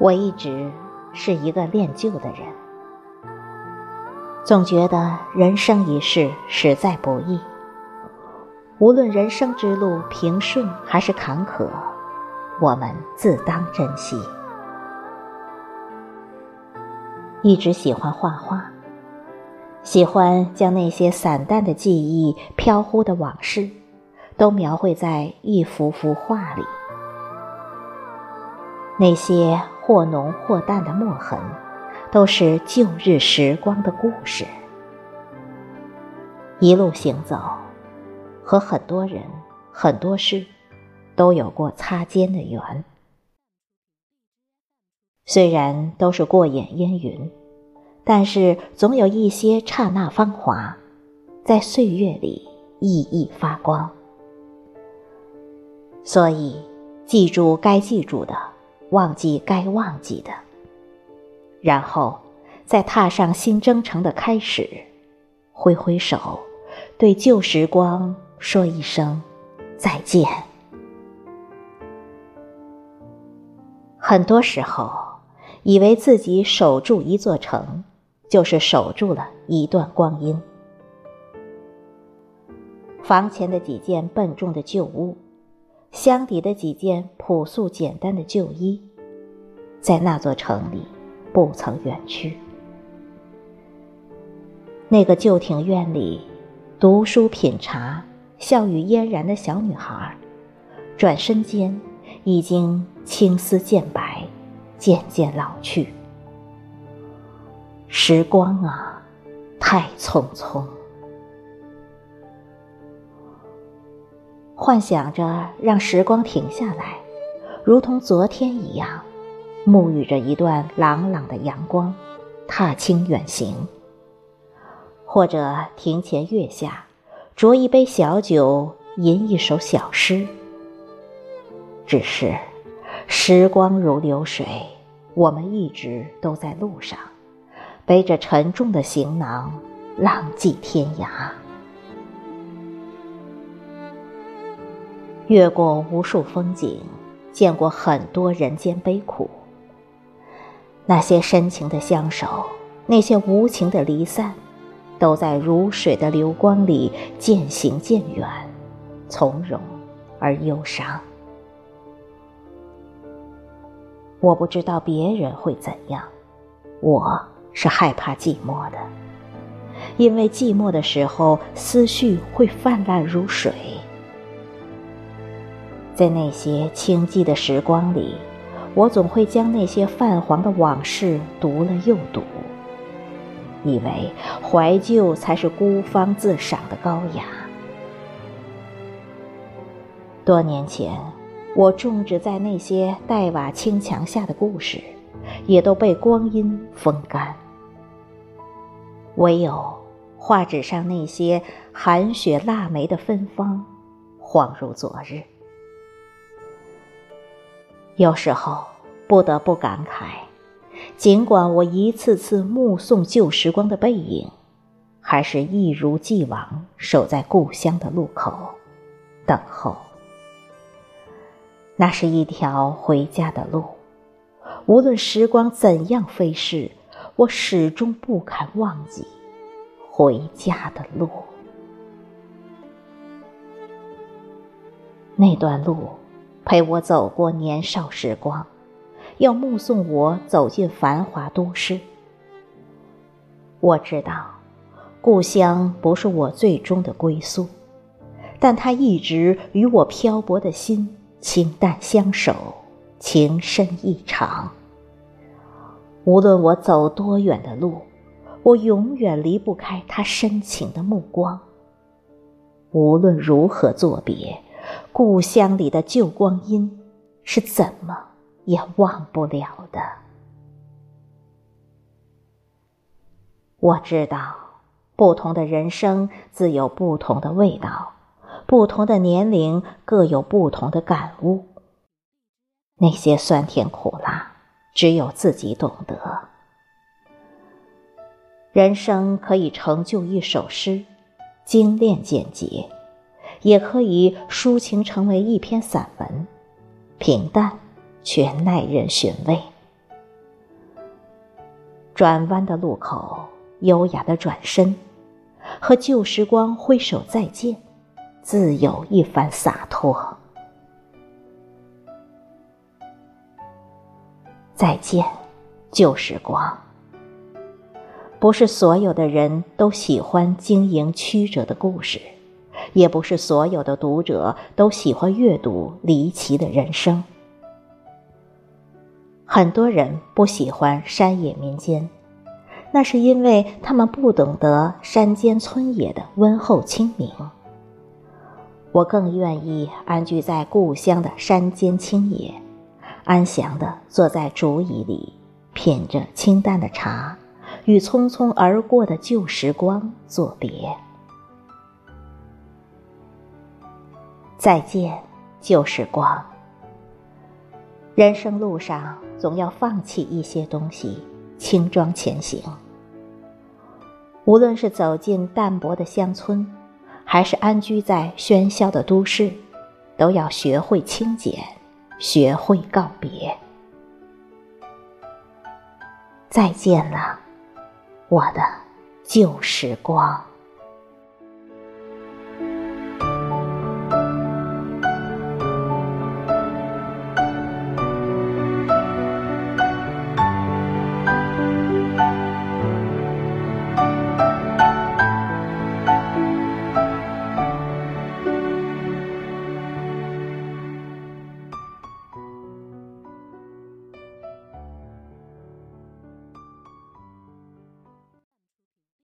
我一直是一个恋旧的人，总觉得人生一世实在不易。无论人生之路平顺还是坎坷，我们自当珍惜。一直喜欢画画，喜欢将那些散淡的记忆、飘忽的往事，都描绘在一幅幅画里。那些或浓或淡的墨痕，都是旧日时光的故事。一路行走。和很多人、很多事都有过擦肩的缘，虽然都是过眼烟云，但是总有一些刹那芳华，在岁月里熠熠发光。所以，记住该记住的，忘记该忘记的，然后再踏上新征程的开始，挥挥手，对旧时光。说一声再见。很多时候，以为自己守住一座城，就是守住了一段光阴。房前的几件笨重的旧物，箱底的几件朴素简单的旧衣，在那座城里不曾远去。那个旧庭院里，读书品茶。笑语嫣然的小女孩，转身间已经青丝渐白，渐渐老去。时光啊，太匆匆。幻想着让时光停下来，如同昨天一样，沐浴着一段朗朗的阳光，踏青远行，或者庭前月下。酌一杯小酒，吟一首小诗。只是，时光如流水，我们一直都在路上，背着沉重的行囊，浪迹天涯。越过无数风景，见过很多人间悲苦。那些深情的相守，那些无情的离散。都在如水的流光里渐行渐远，从容而忧伤。我不知道别人会怎样，我是害怕寂寞的，因为寂寞的时候思绪会泛滥如水。在那些清寂的时光里，我总会将那些泛黄的往事读了又读。以为怀旧才是孤芳自赏的高雅。多年前，我种植在那些黛瓦青墙下的故事，也都被光阴风干。唯有画纸上那些寒雪腊梅的芬芳，恍如昨日。有时候不得不感慨。尽管我一次次目送旧时光的背影，还是一如既往守在故乡的路口，等候。那是一条回家的路，无论时光怎样飞逝，我始终不肯忘记回家的路。那段路，陪我走过年少时光。要目送我走进繁华都市。我知道，故乡不是我最终的归宿，但它一直与我漂泊的心清淡相守，情深意长。无论我走多远的路，我永远离不开他深情的目光。无论如何作别，故乡里的旧光阴是怎么？也忘不了的。我知道，不同的人生自有不同的味道，不同的年龄各有不同的感悟。那些酸甜苦辣，只有自己懂得。人生可以成就一首诗，精炼简洁；也可以抒情成为一篇散文，平淡。却耐人寻味。转弯的路口，优雅的转身，和旧时光挥手再见，自有一番洒脱。再见，旧时光。不是所有的人都喜欢经营曲折的故事，也不是所有的读者都喜欢阅读离奇的人生。很多人不喜欢山野民间，那是因为他们不懂得山间村野的温厚清明。我更愿意安居在故乡的山间青野，安详地坐在竹椅里，品着清淡的茶。与匆匆而过的旧时光作别。再见，旧时光。人生路上总要放弃一些东西，轻装前行。无论是走进淡泊的乡村，还是安居在喧嚣的都市，都要学会清简，学会告别。再见了。我的旧时光。